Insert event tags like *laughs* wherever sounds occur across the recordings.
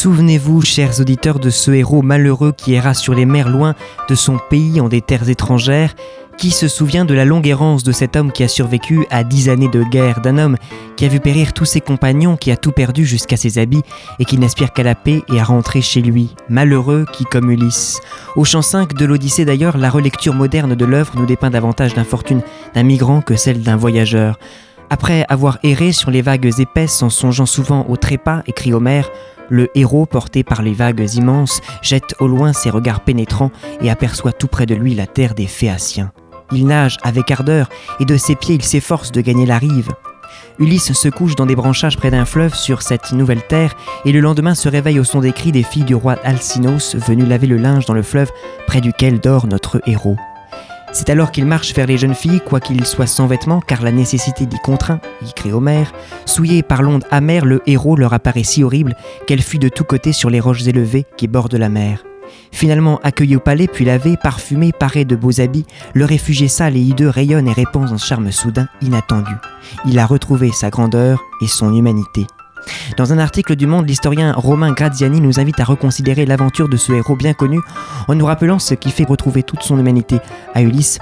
Souvenez-vous, chers auditeurs, de ce héros malheureux qui erra sur les mers loin de son pays en des terres étrangères. Qui se souvient de la longue errance de cet homme qui a survécu à dix années de guerre, d'un homme qui a vu périr tous ses compagnons, qui a tout perdu jusqu'à ses habits et qui n'aspire qu'à la paix et à rentrer chez lui, malheureux qui comme Ulysse. Au chant 5 de l'Odyssée d'ailleurs, la relecture moderne de l'œuvre nous dépeint davantage d'infortune d'un migrant que celle d'un voyageur. Après avoir erré sur les vagues épaisses en songeant souvent au trépas, écrit Homère, le héros, porté par les vagues immenses, jette au loin ses regards pénétrants et aperçoit tout près de lui la terre des Phéaciens. Il nage avec ardeur et de ses pieds il s'efforce de gagner la rive. Ulysse se couche dans des branchages près d'un fleuve sur cette nouvelle terre et le lendemain se réveille au son des cris des filles du roi Alcinos venues laver le linge dans le fleuve près duquel dort notre héros. C'est alors qu'il marche vers les jeunes filles, quoiqu'il soit sans vêtements, car la nécessité d'y contraint, y crie Homère. Souillé par l'onde amère, le héros leur apparaît si horrible qu'elle fuit de tous côtés sur les roches élevées qui bordent la mer. Finalement accueilli au palais, puis lavé, parfumé, paré de beaux habits, le réfugié sale et hideux rayonne et répand un charme soudain inattendu. Il a retrouvé sa grandeur et son humanité. Dans un article du Monde, l'historien Romain Graziani nous invite à reconsidérer l'aventure de ce héros bien connu en nous rappelant ce qui fait retrouver toute son humanité à Ulysse.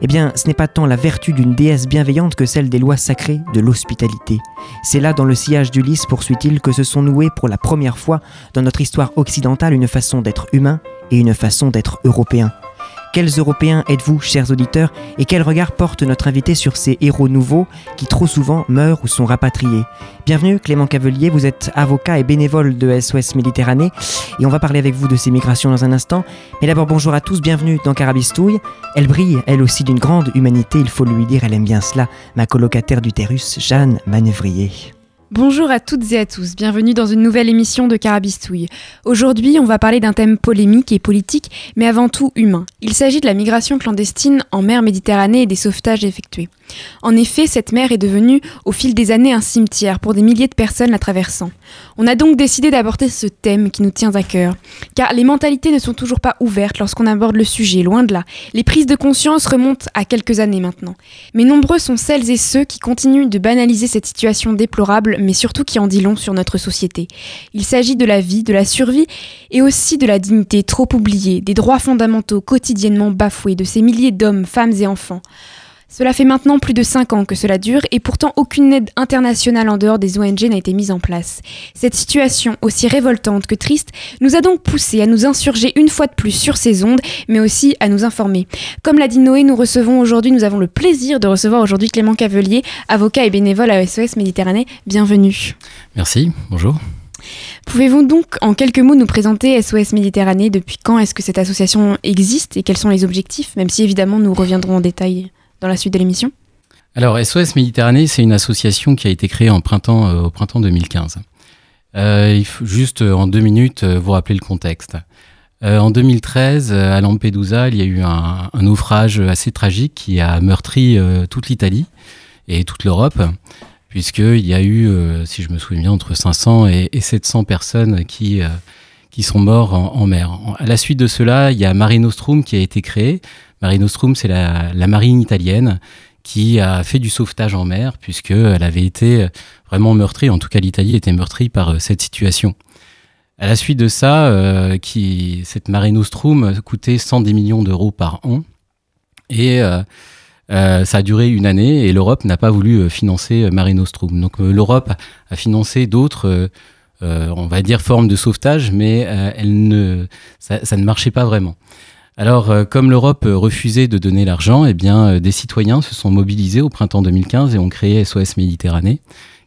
Eh bien, ce n'est pas tant la vertu d'une déesse bienveillante que celle des lois sacrées de l'hospitalité. C'est là, dans le sillage d'Ulysse, poursuit-il, que se sont nouées pour la première fois dans notre histoire occidentale une façon d'être humain et une façon d'être européen. Quels Européens êtes-vous, chers auditeurs, et quel regard porte notre invité sur ces héros nouveaux qui trop souvent meurent ou sont rapatriés? Bienvenue Clément Cavelier, vous êtes avocat et bénévole de SOS Méditerranée, et on va parler avec vous de ces migrations dans un instant. Mais d'abord bonjour à tous, bienvenue dans Carabistouille. Elle brille, elle aussi d'une grande humanité, il faut lui dire, elle aime bien cela, ma colocataire d'utérus, Jeanne Manœuvrier. Bonjour à toutes et à tous, bienvenue dans une nouvelle émission de Carabistouille. Aujourd'hui, on va parler d'un thème polémique et politique, mais avant tout humain. Il s'agit de la migration clandestine en mer Méditerranée et des sauvetages effectués. En effet, cette mer est devenue au fil des années un cimetière pour des milliers de personnes la traversant. On a donc décidé d'aborder ce thème qui nous tient à cœur, car les mentalités ne sont toujours pas ouvertes lorsqu'on aborde le sujet, loin de là. Les prises de conscience remontent à quelques années maintenant. Mais nombreux sont celles et ceux qui continuent de banaliser cette situation déplorable, mais surtout qui en dit long sur notre société. Il s'agit de la vie, de la survie, et aussi de la dignité trop oubliée, des droits fondamentaux quotidiennement bafoués de ces milliers d'hommes, femmes et enfants. Cela fait maintenant plus de 5 ans que cela dure et pourtant aucune aide internationale en dehors des ONG n'a été mise en place. Cette situation, aussi révoltante que triste, nous a donc poussé à nous insurger une fois de plus sur ces ondes, mais aussi à nous informer. Comme l'a dit Noé, nous recevons aujourd'hui, nous avons le plaisir de recevoir aujourd'hui Clément Cavelier, avocat et bénévole à SOS Méditerranée. Bienvenue. Merci, bonjour. Pouvez-vous donc en quelques mots nous présenter SOS Méditerranée? Depuis quand est-ce que cette association existe et quels sont les objectifs Même si évidemment nous reviendrons en détail? Dans la suite de l'émission Alors, SOS Méditerranée, c'est une association qui a été créée euh, au printemps 2015. Euh, il faut juste euh, en deux minutes vous rappeler le contexte. en 2013, à Lampedusa, il y a eu un, naufrage assez tragique qui a meurtri toute l'Italie et toute l'Europe, puisqu'il y a eu, si je me souviens bien, entre 500 et, 700 personnes qui, qui sont mortes en, mer. À la suite de cela, il y a Marine Nostrum qui a été créée. Marine Nostrum, c'est la, marine italienne qui a fait du sauvetage en mer, puisqu'elle avait été vraiment meurtrie, en tout cas l'Italie était meurtrie par euh, cette situation. À la suite de ça, euh, cette Marine Nostrum coûtait 110 millions d'euros par an, et euh, ça a duré une année, et l'Europe n'a pas voulu financer Marine Nostrum. Donc l'Europe a financé d'autres, on va dire, formes de sauvetage, mais ça ne marchait pas vraiment. Alors, euh, comme l'Europe refusait de donner l'argent, eh bien, euh, des citoyens se sont mobilisés au printemps 2015 et ont créé SOS Méditerranée,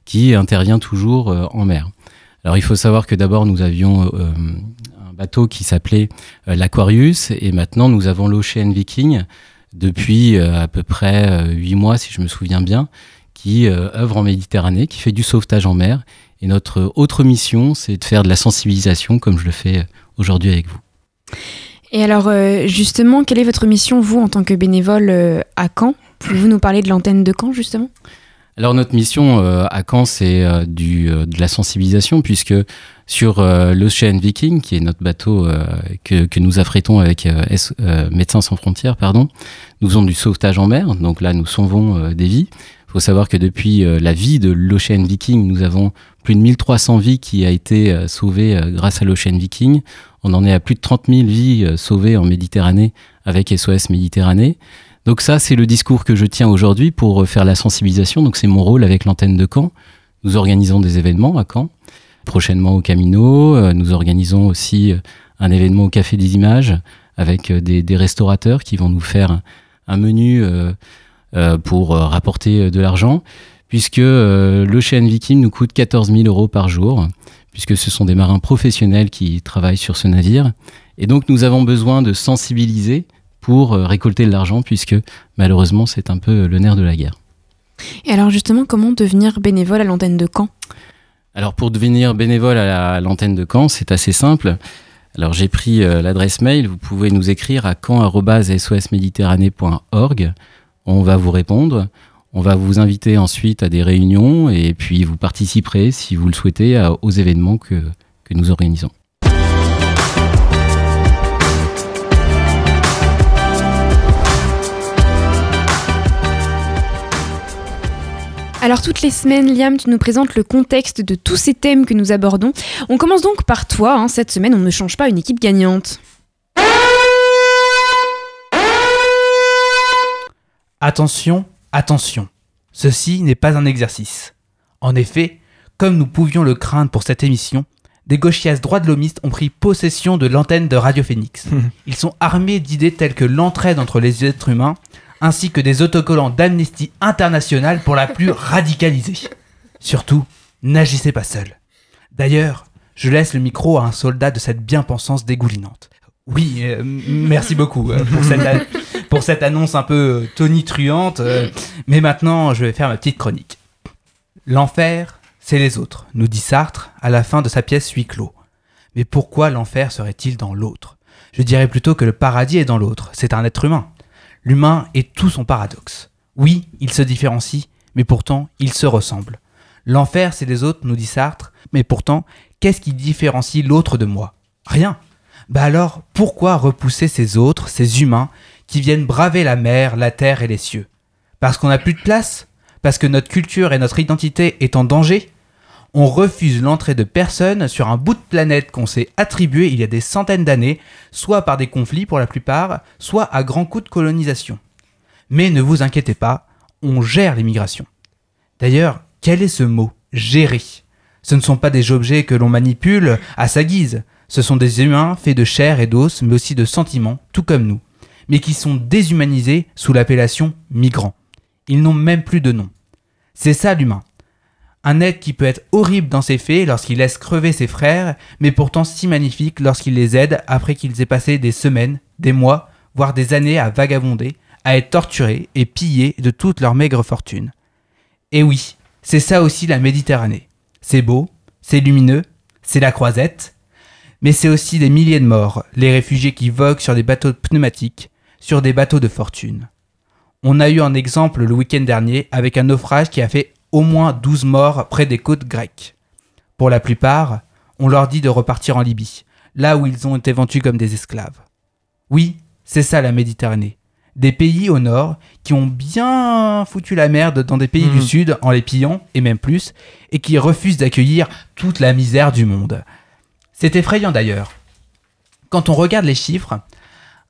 qui intervient toujours euh, en mer. Alors, il faut savoir que d'abord, nous avions un bateau qui s'appelait l'Aquarius, et maintenant, nous avons l'Ocean Viking depuis à peu près huit mois, si je me souviens bien, qui euh, œuvre en Méditerranée, qui fait du sauvetage en mer. Et notre autre mission, c'est de faire de la sensibilisation, comme je le fais euh, aujourd'hui avec vous. Et alors, euh, justement, quelle est votre mission, vous, en tant que bénévole euh, à Caen? Pouvez-vous nous parler de l'antenne de Caen, justement? Alors notre mission euh, à Caen, c'est de la sensibilisation, puisque sur l'Ocean Viking, qui est notre bateau que, nous affrétons avec Médecins sans frontières, pardon, nous faisons du sauvetage en mer, donc là nous sauvons des vies. Il faut savoir que depuis la vie de l'Ocean Viking, nous avons plus de 1300 vies qui a été euh, sauvées euh, grâce à l'Ocean Viking. On en est à plus de 30 000 vies euh, sauvées en Méditerranée avec SOS Méditerranée. Donc ça, c'est le discours que je tiens aujourd'hui pour faire la sensibilisation. Donc c'est mon rôle avec l'antenne de Caen. Nous organisons des événements à Caen, prochainement au Camino. Nous organisons aussi un événement au Café des Images avec des, restaurateurs qui vont nous faire un menu pour rapporter de l'argent, puisque euh, l'Ocean Viking nous coûte 14 000 euros par jour, puisque ce sont des marins professionnels qui travaillent sur ce navire. Et donc nous avons besoin de sensibiliser pour euh, récolter de l'argent, puisque malheureusement c'est un peu le nerf de la guerre. Et alors, justement, comment devenir bénévole à l'antenne de Caen? Alors pour devenir bénévole à la- à l'antenne de Caen, c'est assez simple. Alors j'ai pris euh, l'adresse mail, vous pouvez nous écrire à caen@sosméditerranée.org. On va vous répondre. On va vous inviter ensuite à des réunions et puis vous participerez, si vous le souhaitez, à- aux événements que, que nous organisons. Alors toutes les semaines, Liam, tu nous présentes le contexte de tous ces thèmes que nous abordons. On commence donc par toi. hein. Cette semaine, on ne change pas une équipe gagnante. Attention, attention. Ceci n'est pas un exercice. En effet, comme nous pouvions le craindre pour cette émission, des gauchias droits de l'homiste ont pris possession de l'antenne de Radio Phoenix. *laughs* Ils sont armés d'idées telles que l'entraide entre les êtres humains, ainsi que des autocollants d'Amnesty International pour la plus radicalisée. Surtout, n'agissez pas seul. D'ailleurs, je laisse le micro à un soldat de cette bien-pensance dégoulinante. Oui, euh, merci beaucoup euh, pour, cette annonce un peu euh, tonitruante. mais maintenant, je vais faire ma petite chronique. L'enfer, c'est les autres, nous dit Sartre à la fin de sa pièce Huis clos. Mais pourquoi l'enfer serait-il dans l'autre? Je dirais plutôt que le paradis est dans l'autre. C'est un être humain. L'humain est tout son paradoxe. Oui, il se différencie, mais pourtant, il se ressemble. L'enfer, c'est les autres, nous dit Sartre, mais pourtant, qu'est-ce qui différencie l'autre de moi? Rien. Bah alors, pourquoi repousser ces autres, ces humains, qui viennent braver la mer, la terre et les cieux? Parce qu'on n'a plus de place? Parce que notre culture et notre identité est en danger? On refuse l'entrée de personnes sur un bout de planète qu'on s'est attribué il y a des centaines d'années, soit par des conflits pour la plupart, soit à grands coups de colonisation. Mais ne vous inquiétez pas, on gère l'immigration. D'ailleurs, quel est ce mot Gérer. Ce ne sont pas des objets que l'on manipule à sa guise. Ce sont des humains faits de chair et d'os, mais aussi de sentiments, tout comme nous, mais qui sont déshumanisés sous l'appellation migrants. Ils n'ont même plus de nom. C'est ça l'humain. Un être qui peut être horrible dans ses faits lorsqu'il laisse crever ses frères, mais pourtant si magnifique lorsqu'il les aide après qu'ils aient passé des semaines, des mois, voire des années à vagabonder, à être torturés et pillés de toute leur maigre fortune. Et oui, c'est ça aussi la Méditerranée. C'est beau, c'est lumineux, c'est la croisette, mais c'est aussi des milliers de morts, les réfugiés qui voguent sur des bateaux pneumatiques, sur des bateaux de fortune. On a eu un exemple le week-end dernier avec un naufrage qui a fait au moins 12 morts près des côtes grecques. Pour la plupart, on leur dit de repartir en Libye, là où ils ont été vendus comme des esclaves. Oui, c'est ça la Méditerranée. Des pays au nord qui ont bien foutu la merde dans des pays du sud en les pillant, et même plus, et qui refusent d'accueillir toute la misère du monde. C'est effrayant d'ailleurs. Quand on regarde les chiffres,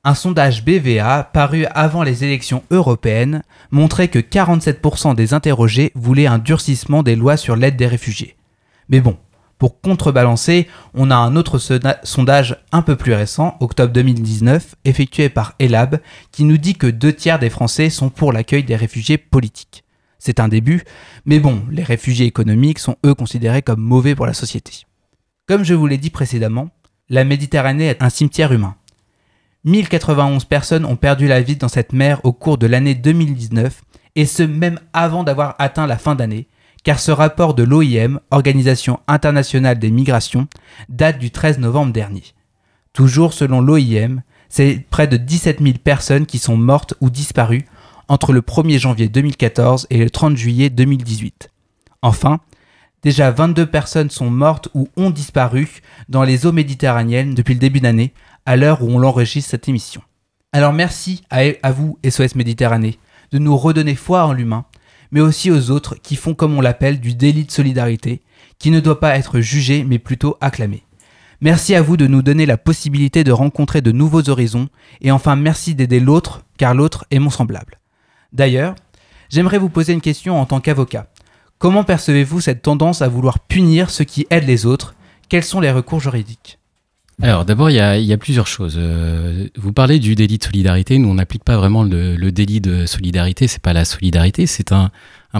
un sondage BVA paru avant les élections européennes montrait que 47% des interrogés voulaient un durcissement des lois sur l'aide des réfugiés. Mais bon, pour contrebalancer, on a un autre sondage un peu plus récent, octobre 2019, effectué par Elab, qui nous dit que deux tiers des Français sont pour l'accueil des réfugiés politiques. C'est un début, mais bon, les réfugiés économiques sont eux considérés comme mauvais pour la société. Comme je vous l'ai dit précédemment, la Méditerranée est un cimetière humain. 1091 personnes ont perdu la vie dans cette mer au cours de l'année 2019 et ce même avant d'avoir atteint la fin d'année, car ce rapport de l'OIM, Organisation internationale des migrations, date du 13 novembre dernier. Toujours selon l'OIM, c'est près de 17 000 personnes qui sont mortes ou disparues entre le 1er janvier 2014 et le 30 juillet 2018. Enfin, déjà 22 personnes sont mortes ou ont disparu dans les eaux méditerranéennes depuis le début d'année, à l'heure où on l'enregistre cette émission. Alors merci à, à vous, SOS Méditerranée, de nous redonner foi en l'humain, mais aussi aux autres qui font comme on l'appelle du délit de solidarité, qui ne doit pas être jugé mais plutôt acclamé. Merci à vous de nous donner la possibilité de rencontrer de nouveaux horizons, et enfin merci d'aider l'autre, car l'autre est mon semblable. D'ailleurs, j'aimerais vous poser une question en tant qu'avocat. Comment percevez-vous cette tendance à vouloir punir ceux qui aident les autres? Quels sont les recours juridiques? Alors d'abord, il y, a, plusieurs choses. Euh, vous parlez du délit de solidarité. Nous, on n'applique pas vraiment le, délit de solidarité. C'est pas la solidarité, c'est un,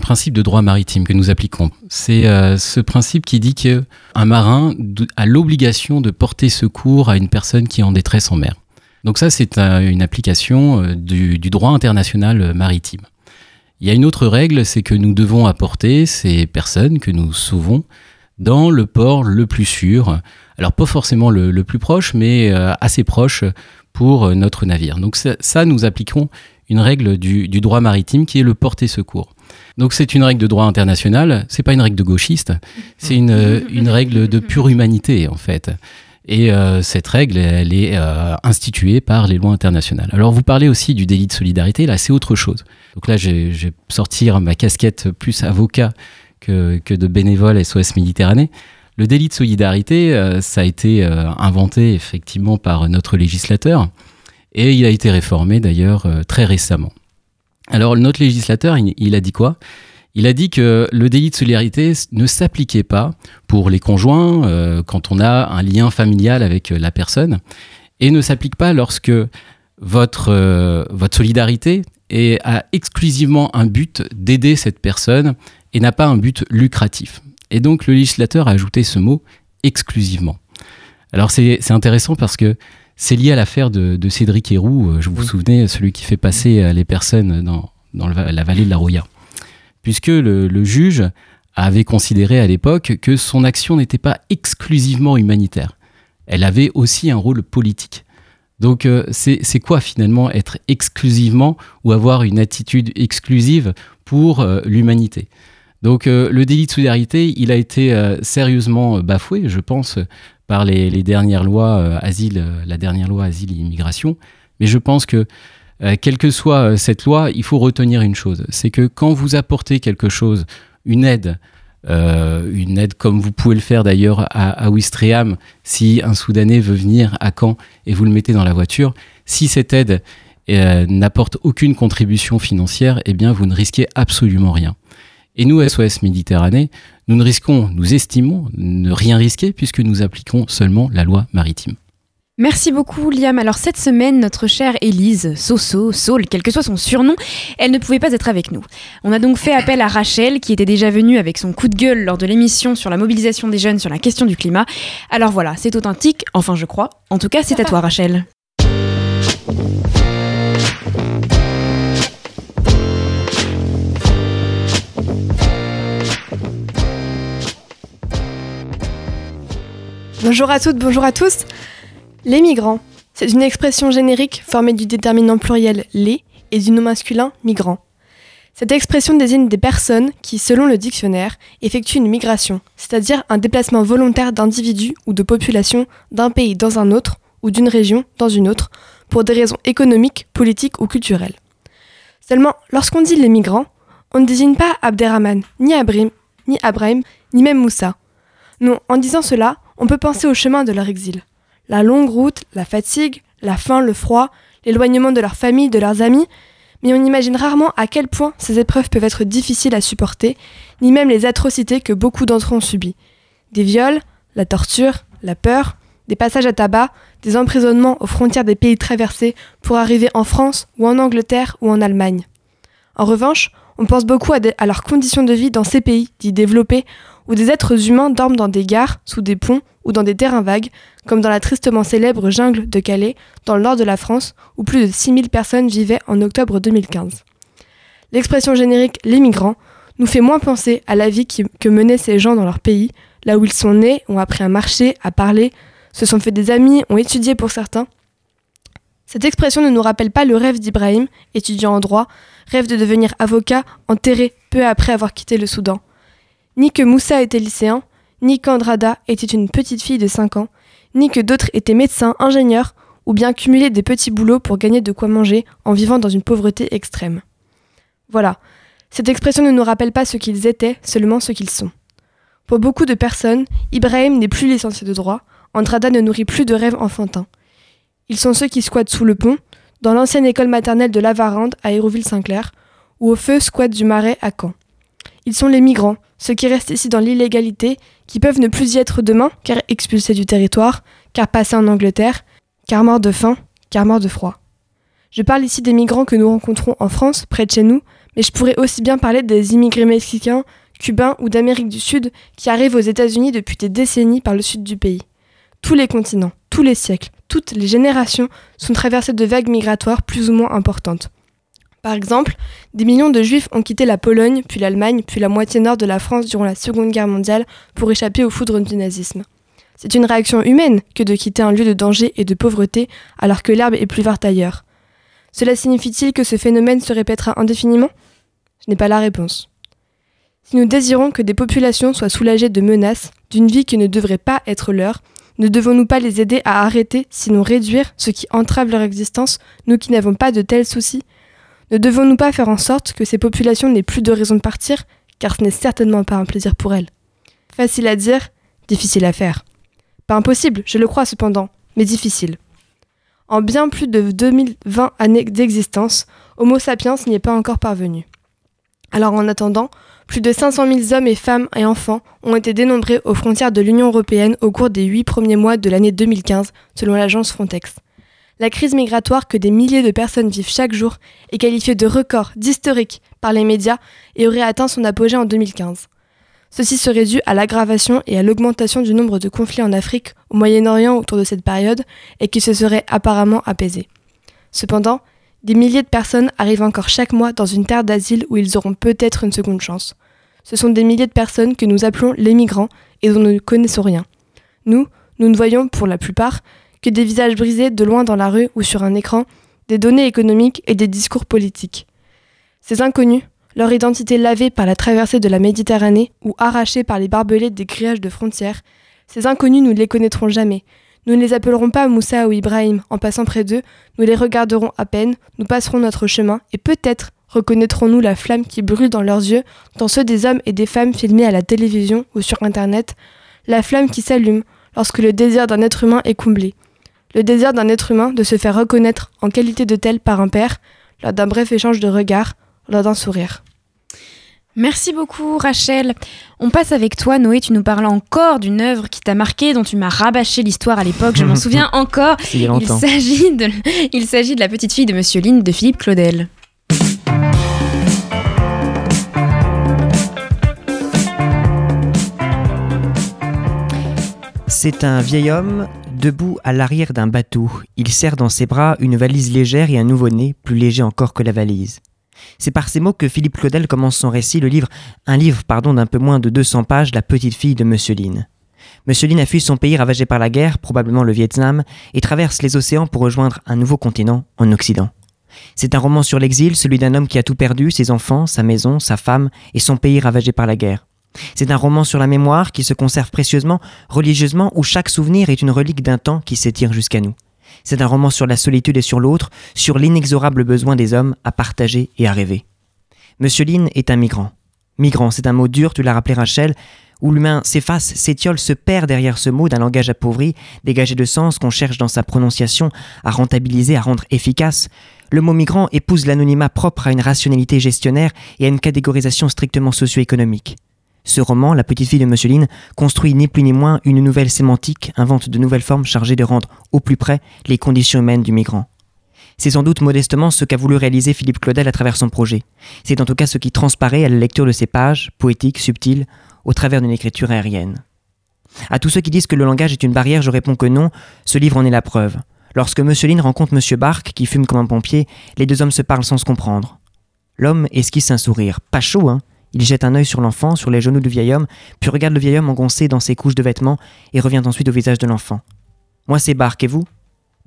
principe de droit maritime que nous appliquons. C'est euh, ce principe qui dit que un marin a l'obligation de porter secours à une personne qui est en détresse en mer. Donc ça, c'est une application euh, du, droit international maritime. Il y a une autre règle, c'est que nous devons apporter ces personnes que nous sauvons dans le port le plus sûr. Alors pas forcément le, plus proche, mais euh, assez proche pour euh, notre navire. Donc ça, nous appliquons une règle du, droit maritime qui est le porter secours. Donc c'est une règle de droit international, c'est pas une règle de gauchiste, c'est une, euh, une, règle de pure humanité en fait. Et cette règle, elle est instituée par les lois internationales. Alors vous parlez aussi du délit de solidarité, là c'est autre chose. Donc là je vais sortir ma casquette plus avocat que, de bénévoles SOS Méditerranée. Le délit de solidarité, euh, ça a été euh, inventé effectivement par notre législateur et il a été réformé d'ailleurs euh, très récemment. Alors notre législateur, il, a dit quoi? Il a dit que le délit de solidarité ne s'appliquait pas pour les conjoints quand on a un lien familial avec la personne et ne s'applique pas lorsque votre, votre solidarité a exclusivement un but d'aider cette personne et n'a pas un but lucratif. Et donc le législateur a ajouté ce mot exclusivement. Alors c'est intéressant parce que c'est lié à l'affaire de, Cédric Héroux, euh, je vous, vous souvenez, celui qui fait passer euh, les personnes dans, dans la vallée de la Roya. Puisque le, juge avait considéré à l'époque que son action n'était pas exclusivement humanitaire. Elle avait aussi un rôle politique. Donc euh, c'est quoi finalement être exclusivement ou avoir une attitude exclusive pour l'humanité? Donc euh, le délit de solidarité, il a été euh, sérieusement euh, bafoué, je pense, par les, dernières lois asile, la dernière loi asile et immigration. Mais je pense que quelle que soit cette loi, il faut retenir une chose, c'est que quand vous apportez quelque chose, une aide, une aide comme vous pouvez le faire d'ailleurs à, à Ouistreham, si un Soudanais veut venir à Caen et vous le mettez dans la voiture, si cette aide n'apporte aucune contribution financière, eh bien vous ne risquez absolument rien. Et nous, SOS Méditerranée, nous ne risquons, nous estimons ne rien risquer puisque nous appliquons seulement la loi maritime. Merci beaucoup Liam. Alors cette semaine, notre chère Élise, Soso, Saul, quel que soit son surnom, elle ne pouvait pas être avec nous. On a donc fait appel à Rachel, qui était déjà venue avec son coup de gueule lors de l'émission sur la mobilisation des jeunes sur la question du climat. Alors voilà, c'est authentique, enfin je crois. En tout cas, c'est à toi Rachel. Bonjour à toutes, bonjour à tous. Les migrants, c'est une expression générique formée du déterminant pluriel les et du nom masculin migrant. Cette expression désigne des personnes qui, selon le dictionnaire, effectuent une migration, c'est-à-dire un déplacement volontaire d'individus ou de populations d'un pays dans un autre ou d'une région dans une autre pour des raisons économiques, politiques ou culturelles. Seulement, lorsqu'on dit les migrants, on ne désigne pas Abderrahman, ni Abrim, ni Abraham, ni même Moussa. Non, en disant cela, on peut penser au chemin de leur exil. La longue route, la fatigue, la faim, le froid, l'éloignement de leur famille, de leurs amis, mais on imagine rarement à quel point ces épreuves peuvent être difficiles à supporter, ni même les atrocités que beaucoup d'entre eux ont subies. Des viols, la torture, la peur, des passages à tabac, des emprisonnements aux frontières des pays traversés pour arriver en France ou en Angleterre ou en Allemagne. En revanche, on pense beaucoup à, à leurs conditions de vie dans ces pays dits développés où des êtres humains dorment dans des gares, sous des ponts ou dans des terrains vagues, comme dans la tristement célèbre jungle de Calais, dans le nord de la France, où plus de 6000 personnes vivaient en octobre 2015. L'expression générique les migrants nous fait moins penser à la vie que menaient ces gens dans leur pays, là où ils sont nés, ont appris à marcher, à parler, se sont fait des amis, ont étudié pour certains. Cette expression ne nous rappelle pas le rêve d'Ibrahim, étudiant en droit, rêve de devenir avocat, enterré peu après avoir quitté le Soudan. Ni que Moussa était lycéen, ni qu'Andrada était une petite fille de 5 ans, ni que d'autres étaient médecins, ingénieurs, ou bien cumulaient des petits boulots pour gagner de quoi manger en vivant dans une pauvreté extrême. Voilà, cette expression ne nous rappelle pas ce qu'ils étaient, seulement ce qu'ils sont. Pour beaucoup de personnes, Ibrahim n'est plus licencié de droit, Andrada ne nourrit plus de rêves enfantins. Ils sont ceux qui squattent sous le pont, dans l'ancienne école maternelle de Lavarande à Hérouville-Saint-Clair, ou au feu squat du Marais à Caen. Ils sont les migrants, ceux qui restent ici dans l'illégalité, qui peuvent ne plus y être demain, car expulsés du territoire, car passés en Angleterre, car morts de faim, car morts de froid. Je parle ici des migrants que nous rencontrons en France, près de chez nous, mais je pourrais aussi bien parler des immigrés mexicains, cubains ou d'Amérique du Sud qui arrivent aux États-Unis depuis des décennies par le sud du pays. Tous les continents, tous les siècles, toutes les générations sont traversées de vagues migratoires plus ou moins importantes. Par exemple, des millions de juifs ont quitté la Pologne, puis l'Allemagne, puis la moitié nord de la France durant la Seconde Guerre mondiale pour échapper aux foudres du nazisme. C'est une réaction humaine que de quitter un lieu de danger et de pauvreté alors que l'herbe est plus verte ailleurs. Cela signifie-t-il que ce phénomène se répétera indéfiniment? Je n'ai pas la réponse. Si nous désirons que des populations soient soulagées de menaces, d'une vie qui ne devrait pas être leur, ne devons-nous pas les aider à arrêter, sinon réduire, ce qui entrave leur existence, nous qui n'avons pas de tels soucis? Ne devons-nous pas faire en sorte que ces populations n'aient plus de raison de partir, car ce n'est certainement pas un plaisir pour elles? Facile à dire, difficile à faire. Pas impossible, je le crois cependant, mais difficile. En bien plus de 2020 années d'existence, Homo sapiens n'y est pas encore parvenu. Alors en attendant, plus de 500 000 hommes et femmes et enfants ont été dénombrés aux frontières de l'Union européenne au cours des huit premiers mois de l'année 2015, selon l'agence Frontex. La crise migratoire que des milliers de personnes vivent chaque jour est qualifiée de record, d'historique par les médias et aurait atteint son apogée en 2015. Ceci serait dû à l'aggravation et à l'augmentation du nombre de conflits en Afrique, au Moyen-Orient autour de cette période, et qui se serait apparemment apaisé. Cependant, des milliers de personnes arrivent encore chaque mois dans une terre d'asile où ils auront peut-être une seconde chance. Ce sont des milliers de personnes que nous appelons les migrants et dont nous ne connaissons rien. Nous, nous ne voyons, pour la plupart, des visages brisés de loin dans la rue ou sur un écran, des données économiques et des discours politiques. Ces inconnus, leur identité lavée par la traversée de la Méditerranée ou arrachée par les barbelés des grillages de frontières, ces inconnus nous ne les connaîtrons jamais. Nous ne les appellerons pas Moussa ou Ibrahim en passant près d'eux, nous les regarderons à peine, nous passerons notre chemin et peut-être reconnaîtrons-nous la flamme qui brûle dans leurs yeux, dans ceux des hommes et des femmes filmés à la télévision ou sur Internet, la flamme qui s'allume lorsque le désir d'un être humain est comblé. Le désir d'un être humain de se faire reconnaître en qualité de tel par un père, lors d'un bref échange de regards, lors d'un sourire. Merci beaucoup Rachel. On passe avec toi Noé, tu nous parles encore d'une œuvre qui t'a marqué, dont tu m'as rabâché l'histoire à l'époque, je m'en *laughs* souviens encore. Il de, s'agit de la petite fille de Monsieur Lynn de Philippe Claudel. C'est un vieil homme debout à l'arrière d'un bateau. Il serre dans ses bras une valise légère et un nouveau-né, plus léger encore que la valise. C'est par ces mots que Philippe Claudel commence son récit, le livre, un livre pardon d'un peu moins de 200 pages, La petite fille de. Monsieur Lynn a fui son pays ravagé par la guerre, probablement le Vietnam, et traverse les océans pour rejoindre un nouveau continent en Occident. C'est un roman sur l'exil, celui d'un homme qui a tout perdu, ses enfants, sa maison, sa femme et son pays ravagé par la guerre. C'est un roman sur la mémoire qui se conserve précieusement, religieusement, où chaque souvenir est une relique d'un temps qui s'étire jusqu'à nous. C'est un roman sur la solitude et sur l'autre, sur l'inexorable besoin des hommes à partager et à rêver. Monsieur Lynn est un migrant. Migrant, c'est un mot dur, tu l'as rappelé Rachel, où l'humain s'efface, s'étiole, se perd derrière ce mot d'un langage appauvri, dégagé de sens qu'on cherche dans sa prononciation à rentabiliser, à rendre efficace. Le mot migrant épouse l'anonymat propre à une rationalité gestionnaire et à une catégorisation strictement socio-économique. Ce roman, La petite fille de Monsieur Lynn, construit ni plus ni moins une nouvelle sémantique, invente de nouvelles formes chargées de rendre au plus près les conditions humaines du migrant. C'est sans doute modestement ce qu'a voulu réaliser Philippe Claudel à travers son projet. C'est en tout cas ce qui transparaît à la lecture de ces pages, poétiques, subtiles, au travers d'une écriture aérienne. À tous ceux qui disent que le langage est une barrière, je réponds que non, ce livre en est la preuve. Lorsque Lynn rencontre Monsieur Bark, qui fume comme un pompier, les deux hommes se parlent sans se comprendre. L'homme esquisse un sourire, pas chaud, hein? Il jette un œil sur l'enfant, sur les genoux du vieil homme, puis regarde le vieil homme engoncé dans ses couches de vêtements et revient ensuite au visage de l'enfant. Moi c'est Bark, et vous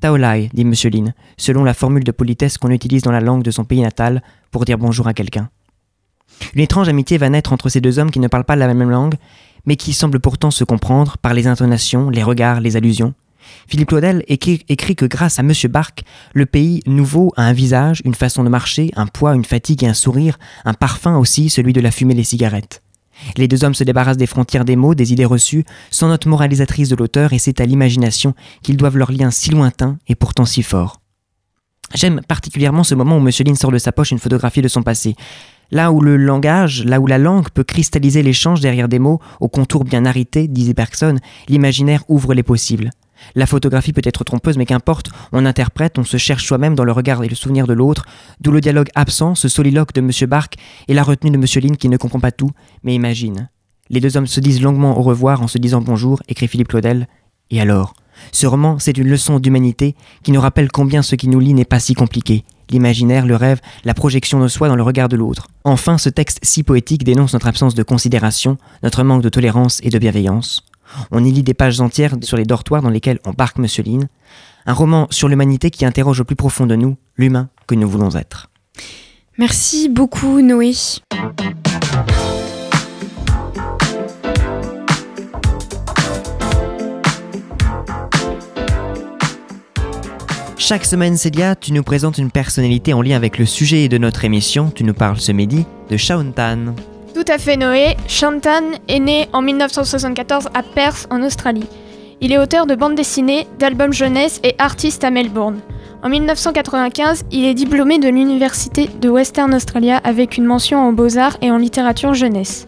Taolai, dit Monsieur Lin, selon la formule de politesse qu'on utilise dans la langue de son pays natal pour dire bonjour à quelqu'un. Une étrange amitié va naître entre ces deux hommes qui ne parlent pas la même langue, mais qui semblent pourtant se comprendre par les intonations, les regards, les allusions. Philippe Claudel écrit, que grâce à M. Barque, le pays nouveau a un visage, une façon de marcher, un poids, une fatigue et un sourire, un parfum aussi, celui de la fumée des cigarettes. Les deux hommes se débarrassent des frontières des mots, des idées reçues, sans note moralisatrice de l'auteur, et c'est à l'imagination qu'ils doivent leur lien si lointain et pourtant si fort. J'aime particulièrement ce moment où M. Lin sort de sa poche une photographie de son passé. Là où le langage, là où la langue peut cristalliser l'échange derrière des mots aux contours bien arrêtés, disait Bergson, l'imaginaire ouvre les possibles. La photographie peut être trompeuse, mais qu'importe, on interprète, on se cherche soi-même dans le regard et le souvenir de l'autre, d'où le dialogue absent, ce soliloque de M. Bark et la retenue de M. Lynn qui ne comprend pas tout, mais imagine. Les deux hommes se disent longuement au revoir en se disant bonjour, écrit Philippe Claudel. Et alors? Ce roman, c'est une leçon d'humanité qui nous rappelle combien ce qui nous lie n'est pas si compliqué. L'imaginaire, le rêve, la projection de soi dans le regard de l'autre. Enfin, ce texte si poétique dénonce notre absence de considération, notre manque de tolérance et de bienveillance. On y lit des pages entières sur les dortoirs dans lesquels embarque Lynn. Un roman sur l'humanité qui interroge au plus profond de nous l'humain que nous voulons être. Merci beaucoup Noé. Chaque semaine, Célia, tu nous présentes une personnalité en lien avec le sujet de notre émission. Tu nous parles ce midi de Shauntan. À fait Noé, Shantan est né en 1974 à Perth en Australie. Il est auteur de bandes dessinées, d'albums jeunesse et artiste à Melbourne. En 1995, il est diplômé de l'Université de Western Australia avec une mention en beaux-arts et en littérature jeunesse.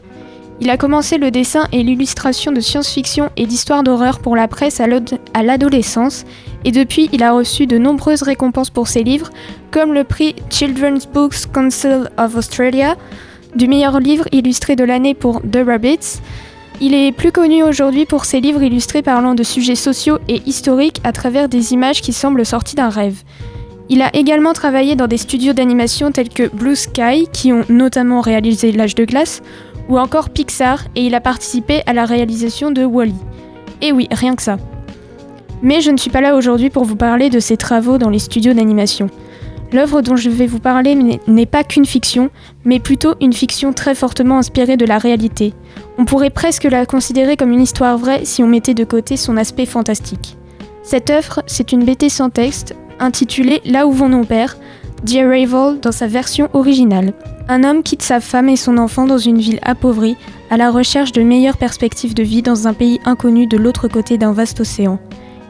Il a commencé le dessin et l'illustration de science-fiction et d'histoire d'horreur pour la presse à l'adolescence et depuis il a reçu de nombreuses récompenses pour ses livres comme le prix Children's Books Council of Australia, du meilleur livre illustré de l'année pour The Rabbits. Il est plus connu aujourd'hui pour ses livres illustrés parlant de sujets sociaux et historiques à travers des images qui semblent sorties d'un rêve. Il a également travaillé dans des studios d'animation tels que Blue Sky, qui ont notamment réalisé L'âge de glace, ou encore Pixar, et il a participé à la réalisation de Wally. -E. Et oui, rien que ça. Mais je ne suis pas là aujourd'hui pour vous parler de ses travaux dans les studios d'animation. L'œuvre dont je vais vous parler n'est pas qu'une fiction, mais plutôt une fiction très fortement inspirée de la réalité. On pourrait presque la considérer comme une histoire vraie si on mettait de côté son aspect fantastique. Cette œuvre, c'est une BT sans texte, intitulée Là où vont nos pères, The Arrival dans sa version originale. Un homme quitte sa femme et son enfant dans une ville appauvrie, à la recherche de meilleures perspectives de vie dans un pays inconnu de l'autre côté d'un vaste océan.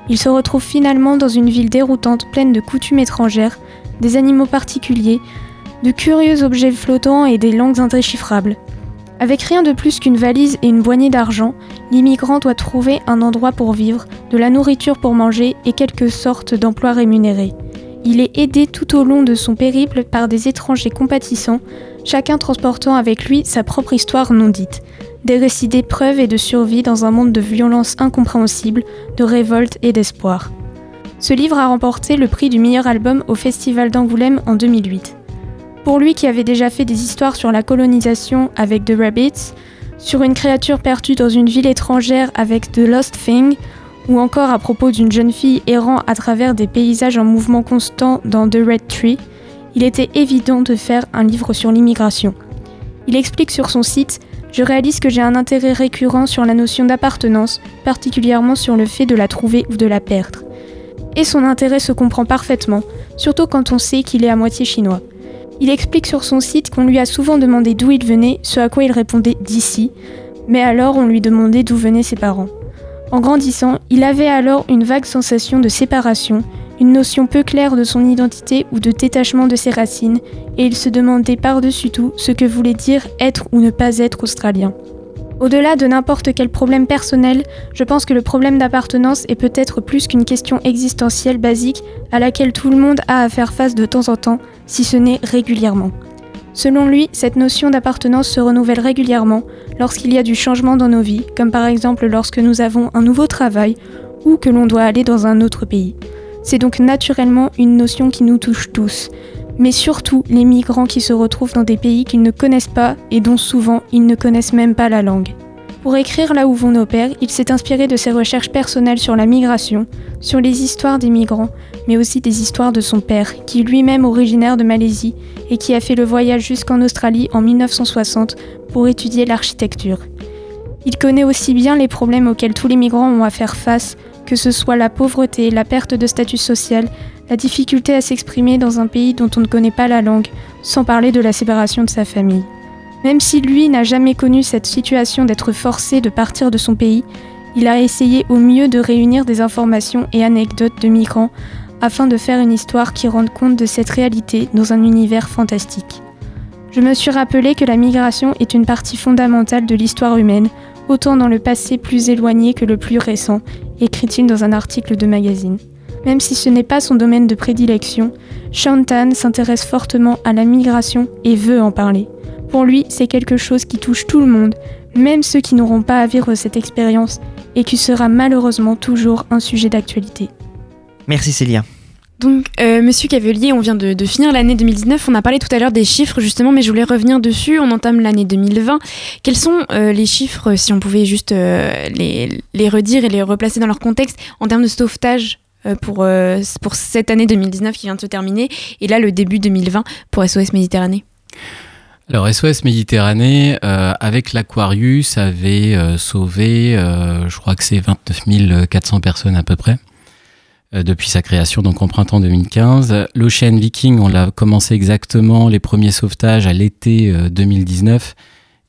Il se retrouve finalement dans une ville déroutante pleine de coutumes étrangères, des animaux particuliers, de curieux objets flottants et des langues indéchiffrables. Avec rien de plus qu'une valise et une poignée d'argent, l'immigrant doit trouver un endroit pour vivre, de la nourriture pour manger et quelque sorte d'emploi rémunéré. Il est aidé tout au long de son périple par des étrangers compatissants, chacun transportant avec lui sa propre histoire non dite, des récits d'épreuves et de survie dans un monde de violence incompréhensible, de révolte et d'espoir. Ce livre a remporté le prix du meilleur album au Festival d'Angoulême en 2008. Pour lui qui avait déjà fait des histoires sur la colonisation avec The Rabbits, sur une créature perdue dans une ville étrangère avec The Lost Thing, ou encore à propos d'une jeune fille errant à travers des paysages en mouvement constant dans The Red Tree, il était évident de faire un livre sur l'immigration. Il explique sur son site Je réalise que j'ai un intérêt récurrent sur la notion d'appartenance, particulièrement sur le fait de la trouver ou de la perdre et son intérêt se comprend parfaitement, surtout quand on sait qu'il est à moitié chinois. Il explique sur son site qu'on lui a souvent demandé d'où il venait, ce à quoi il répondait d'ici, mais alors on lui demandait d'où venaient ses parents. En grandissant, il avait alors une vague sensation de séparation, une notion peu claire de son identité ou de détachement de ses racines, et il se demandait par-dessus tout ce que voulait dire être ou ne pas être australien. Au-delà de n'importe quel problème personnel, je pense que le problème d'appartenance est peut-être plus qu'une question existentielle basique à laquelle tout le monde a à faire face de temps en temps, si ce n'est régulièrement. Selon lui, cette notion d'appartenance se renouvelle régulièrement lorsqu'il y a du changement dans nos vies, comme par exemple lorsque nous avons un nouveau travail ou que l'on doit aller dans un autre pays. C'est donc naturellement une notion qui nous touche tous, mais surtout les migrants qui se retrouvent dans des pays qu'ils ne connaissent pas et dont souvent ils ne connaissent même pas la langue. Pour écrire Là où vont nos pères, il s'est inspiré de ses recherches personnelles sur la migration, sur les histoires des migrants, mais aussi des histoires de son père, qui est lui-même originaire de Malaisie et qui a fait le voyage jusqu'en Australie en 1960 pour étudier l'architecture. Il connaît aussi bien les problèmes auxquels tous les migrants ont à faire face, que ce soit la pauvreté, la perte de statut social, la difficulté à s'exprimer dans un pays dont on ne connaît pas la langue, sans parler de la séparation de sa famille. Même si lui n'a jamais connu cette situation d'être forcé de partir de son pays, il a essayé au mieux de réunir des informations et anecdotes de migrants afin de faire une histoire qui rende compte de cette réalité dans un univers fantastique. Je me suis rappelé que la migration est une partie fondamentale de l'histoire humaine, autant dans le passé plus éloigné que le plus récent, écrit-il dans un article de magazine. Même si ce n'est pas son domaine de prédilection, Shantan s'intéresse fortement à la migration et veut en parler. Pour lui, c'est quelque chose qui touche tout le monde, même ceux qui n'auront pas à vivre cette expérience, et qui sera malheureusement toujours un sujet d'actualité. Merci Célia. Donc, euh, Monsieur Cavelier, on vient de, finir l'année 2019. On a parlé tout à l'heure des chiffres, justement, mais je voulais revenir dessus. On entame l'année 2020. Quels sont euh, les chiffres, si on pouvait juste euh, les, redire et les replacer dans leur contexte, en termes de sauvetage pour, pour cette année 2019 qui vient de se terminer, et là, le début 2020 pour SOS Méditerranée? Alors SOS Méditerranée, avec l'Aquarius, avait sauvé, je crois que c'est 29 400 personnes à peu près, depuis sa création, donc en printemps 2015. L'Ocean Viking, on l'a commencé exactement, les premiers sauvetages à l'été euh, 2019,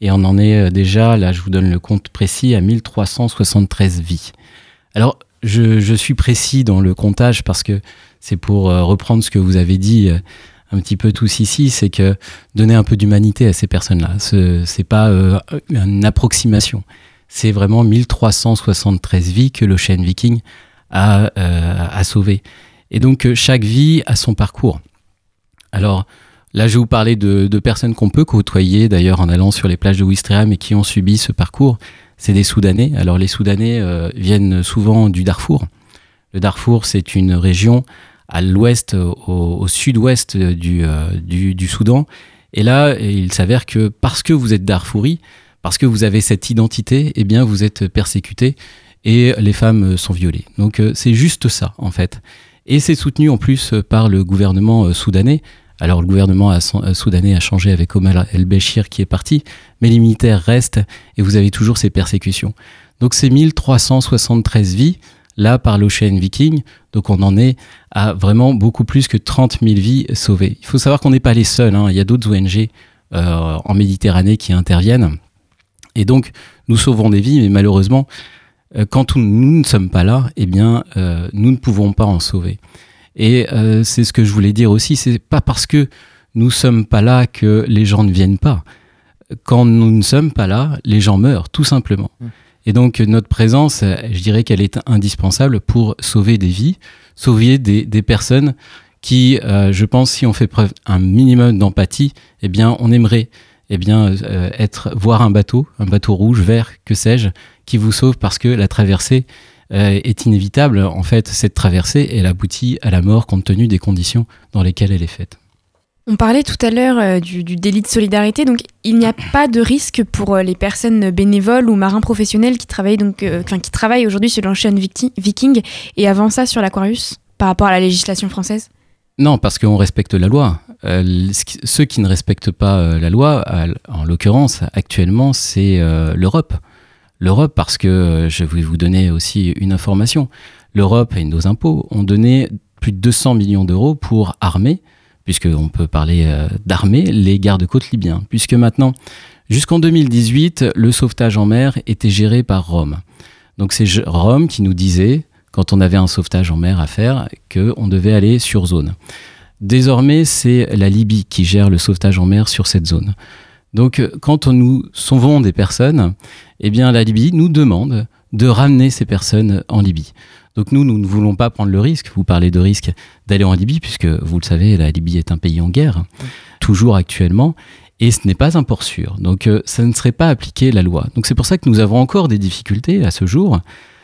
et on en est euh, déjà, là je vous donne le compte précis, à 1373 vies. Alors, je, je suis précis dans le comptage parce que c'est pour euh, reprendre ce que vous avez dit euh, un petit peu tous ici, c'est que donner un peu d'humanité à ces personnes-là. Ce c'est pas euh, une approximation. C'est vraiment 1373 vies que l'Ocean Viking euh, a sauvées. Et donc euh, chaque vie a son parcours. Alors là, je vais vous parler de, personnes qu'on peut côtoyer d'ailleurs en allant sur les plages de Ouistreham et qui ont subi ce parcours. C'est des Soudanais. Alors les Soudanais euh, viennent souvent du Darfour. Le Darfour, c'est une région à l'ouest, au, sud-ouest du, du, du Soudan. Et là, il s'avère que parce que vous êtes Darfouri, parce que vous avez cette identité, eh bien, vous êtes persécuté et les femmes sont violées. Donc, euh, c'est juste ça, en fait. Et c'est soutenu en plus par le gouvernement euh, soudanais. Alors, le gouvernement euh, soudanais a changé avec Omar el-Béchir qui est parti, mais les militaires restent et vous avez toujours ces persécutions. Donc, c'est 1373 vies, là, par l'Ocean Viking. Donc, on en est à vraiment beaucoup plus que 30 000 vies sauvées. Il faut savoir qu'on n'est pas les seuls. hein. Il y a d'autres ONG euh, en Méditerranée qui interviennent. Et donc, nous sauvons des vies, mais malheureusement, euh, quand nous ne sommes pas là, eh bien, euh, nous ne pouvons pas en sauver. Et euh, c'est ce que je voulais dire aussi, c'est pas parce que nous sommes pas là que les gens ne viennent pas. Quand nous ne sommes pas là, les gens meurent, tout simplement. Et donc notre présence, euh, je dirais qu'elle est indispensable pour sauver des vies, sauver des, des personnes qui, euh, je pense, si on fait preuve un minimum d'empathie, eh bien, on aimerait eh bien, euh, être, voir un bateau, un bateau rouge, vert, que sais-je, qui vous sauve parce que la traversée euh, est inévitable. En fait, cette traversée, elle aboutit à la mort compte tenu des conditions dans lesquelles elle est faite. On parlait tout à l'heure euh, du, du délit de solidarité, donc il n'y a pas de risque pour euh, les personnes bénévoles ou marins professionnels qui travaillent donc, euh, enfin, qui travaillent aujourd'hui sur l'Ocean Viking et avant ça sur l'Aquarius par rapport à la législation française? Non, parce qu'on respecte la loi. Euh, ceux qui ne respectent pas la loi, en l'occurrence, actuellement, c'est euh, l'Europe. L'Europe, parce que euh, je vais vous donner aussi une information. L'Europe et nos impôts ont donné plus de 200 millions d'euros pour armer, puisqu'on peut parler euh, d'armer, les gardes-côtes libyens. Puisque maintenant, jusqu'en 2018, le sauvetage en mer était géré par Rome. Donc c'est Rome qui nous disait, quand on avait un sauvetage en mer à faire, qu'on devait aller sur zone. Désormais, c'est la Libye qui gère le sauvetage en mer sur cette zone. Donc, euh, quand nous sauvons des personnes, eh bien, la Libye nous demande de ramener ces personnes en Libye. Donc, nous, nous ne voulons pas prendre le risque. Vous parlez de risque d'aller en Libye, puisque vous le savez, la Libye est un pays en guerre, toujours actuellement, et ce n'est pas un port sûr. Donc, euh, ça ne serait pas appliquer la loi. Donc, c'est pour ça que nous avons encore des difficultés à ce jour,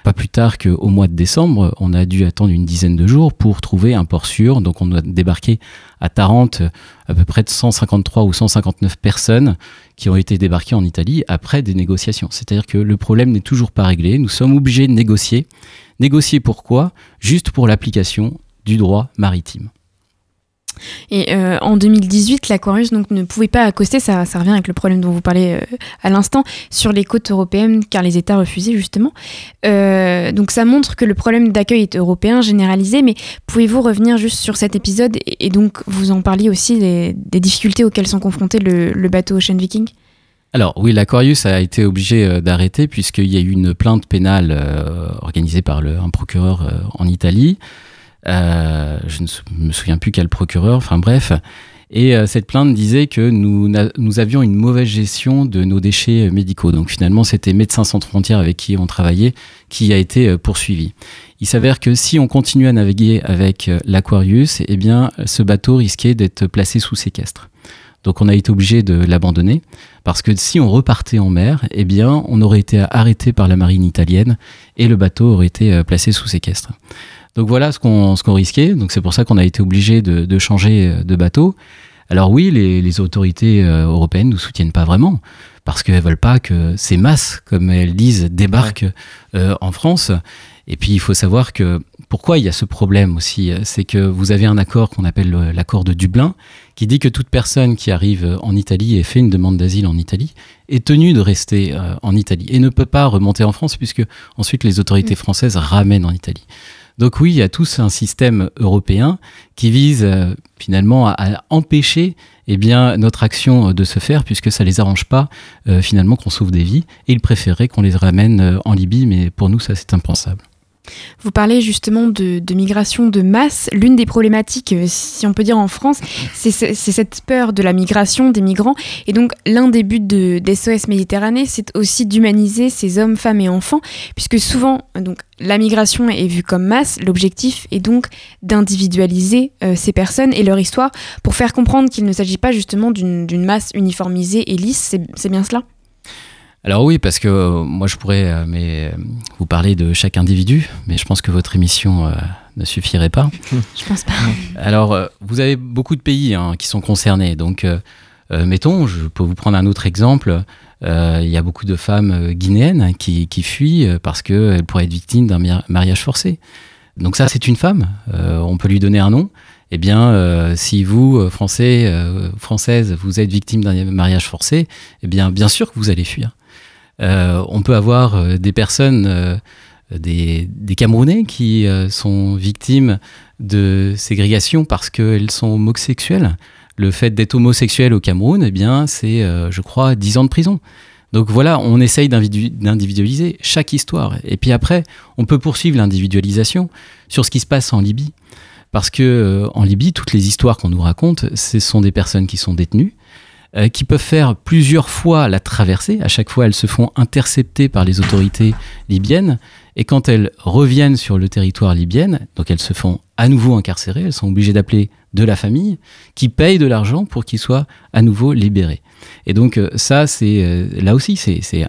pas plus tard qu'au mois de décembre, on a dû attendre une dizaine de jours pour trouver un port sûr. Donc on a débarqué à Tarente à peu près de 153 ou 159 personnes qui ont été débarquées en Italie après des négociations. C'est-à-dire que le problème n'est toujours pas réglé. Nous sommes obligés de négocier. Négocier pourquoi? Juste pour l'application du droit maritime. Et euh, en 2018, l'Aquarius donc ne pouvait pas accoster, ça, revient avec le problème dont vous parlez euh, à l'instant, sur les côtes européennes car les États refusaient justement. Euh, donc ça montre que le problème d'accueil est européen, généralisé, mais pouvez-vous revenir juste sur cet épisode et, donc vous en parliez aussi des, difficultés auxquelles sont confrontés le, bateau Ocean Viking? Alors oui, l'Aquarius a été obligé d'arrêter puisqu'il y a eu une plainte pénale organisée par un procureur en Italie je ne me souviens plus quel procureur, enfin bref. Et euh, cette plainte disait que nous, avions une mauvaise gestion de nos déchets médicaux. Donc finalement, c'était Médecins sans frontières avec qui on travaillait qui a été euh, poursuivi. Il s'avère que si on continue à naviguer avec l'Aquarius, eh bien, ce bateau risquait d'être placé sous séquestre. Donc on a été obligé de l'abandonner parce que si on repartait en mer, eh bien, on aurait été arrêté par la marine italienne et le bateau aurait été placé sous séquestre. Donc voilà ce qu'on risquait. Donc c'est pour ça qu'on a été obligé de, de, changer de bateau. Alors oui, les, les autorités euh, européennes nous soutiennent pas vraiment parce qu'elles veulent pas que ces masses, comme elles disent, débarquent euh, en France. Et puis il faut savoir que pourquoi il y a ce problème aussi, c'est que vous avez un accord qu'on appelle l'accord de Dublin, qui dit que toute personne qui arrive en Italie et fait une demande d'asile en Italie est tenue de rester euh, en Italie et ne peut pas remonter en France puisque ensuite les autorités mm. françaises ramènent en Italie. Donc oui, il y a tous un système européen qui vise euh, finalement à, empêcher eh bien, notre action de se faire, puisque ça les arrange pas euh, finalement qu'on sauve des vies, et ils préféraient qu'on les ramène euh, en Libye, mais pour nous ça c'est impensable. Vous parlez justement de, migration de masse. L'une des problématiques, euh, si on peut dire en France, c'est cette peur de la migration des migrants. Et donc l'un des buts de, d'SOS Méditerranée, c'est aussi d'humaniser ces hommes, femmes et enfants, puisque souvent donc, la migration est vue comme masse. L'objectif est donc d'individualiser euh, ces personnes et leur histoire pour faire comprendre qu'il ne s'agit pas justement d'une masse uniformisée et lisse. c'est bien cela? Alors oui, parce que euh, moi je pourrais euh, mais, euh, vous parler de chaque individu, mais je pense que votre émission ne suffirait pas. *laughs* je pense pas. Alors vous avez beaucoup de pays hein, qui sont concernés, donc mettons, je peux vous prendre un autre exemple. Il y a beaucoup de femmes guinéennes qui, qui fuient parce qu'elles pourraient être victimes d'un mariage forcé. Donc ça, c'est une femme. on peut lui donner un nom eh bien, si vous, Français, Françaises, vous êtes victime d'un mariage forcé, eh bien, bien sûr que vous allez fuir. Euh, on peut avoir euh, des personnes, euh, des, Camerounais qui sont victimes de ségrégation parce qu'elles sont homosexuelles. Le fait d'être homosexuel au Cameroun, eh bien, c'est, je crois, 10 ans de prison. Donc voilà, on essaye d'individualiser chaque histoire. Et puis après, on peut poursuivre l'individualisation sur ce qui se passe en Libye. Parce que en Libye, toutes les histoires qu'on nous raconte, ce sont des personnes qui sont détenues, euh, qui peuvent faire plusieurs fois la traversée. À chaque fois, elles se font intercepter par les autorités libyennes. Et quand elles reviennent sur le territoire libyen, donc elles se font à nouveau incarcérées, elles sont obligées d'appeler de la famille qui paye de l'argent pour qu'ils soient à nouveau libérés. Et donc euh, ça, c'est euh, là aussi, c'est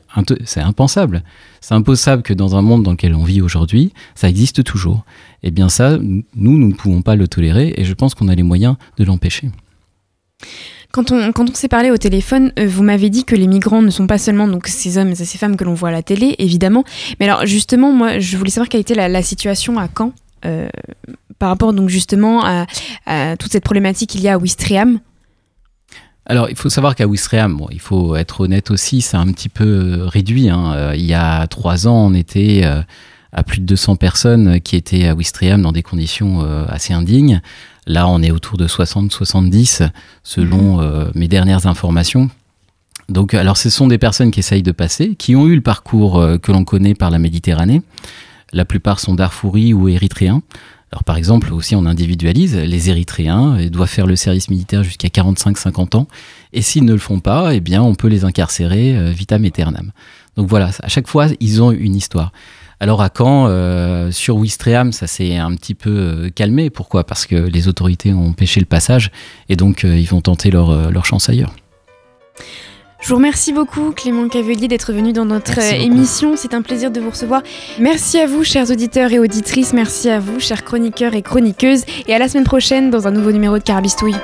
impensable. C'est impossible que dans un monde dans lequel on vit aujourd'hui, ça existe toujours. Et eh bien ça, nous, nous ne pouvons pas le tolérer et je pense qu'on a les moyens de l'empêcher. Quand on, quand on s'est parlé au téléphone, euh, vous m'avez dit que les migrants ne sont pas seulement donc ces hommes et ces femmes que l'on voit à la télé, évidemment. Mais alors justement, moi, je voulais savoir quelle était la, situation à Caen euh, par rapport donc justement à, toute cette problématique qu'il y a à Ouistreham. Alors, il faut savoir qu'à Ouistreham, il faut être honnête aussi, c'est un petit peu euh, réduit. Hein. il y a trois ans, on était à plus de 200 personnes qui étaient à Ouistreham dans des conditions assez indignes. Là, on est autour de 60-70 selon mhm. euh, mes dernières informations. Donc, alors, ce sont des personnes qui essayent de passer, qui ont eu le parcours euh, que l'on connaît par la Méditerranée. La plupart sont darfouris ou érythréens. Alors, par exemple, aussi, on individualise. Les érythréens ils doivent faire le service militaire jusqu'à 45-50 ans. Et s'ils ne le font pas, eh bien, on peut les incarcérer euh, vitam aeternam. Donc voilà, à chaque fois, ils ont une histoire. Alors à Caen, euh, sur Ouistreham, ça s'est un petit peu euh, calmé. Pourquoi? Parce que les autorités ont empêché le passage et donc euh, ils vont tenter leur, leur chance ailleurs. Je vous remercie beaucoup Clément Cavelier d'être venu dans notre émission. C'est un plaisir de vous recevoir. Merci à vous chers auditeurs et auditrices. Merci à vous chers chroniqueurs et chroniqueuses. Et à la semaine prochaine dans un nouveau numéro de Carabistouille.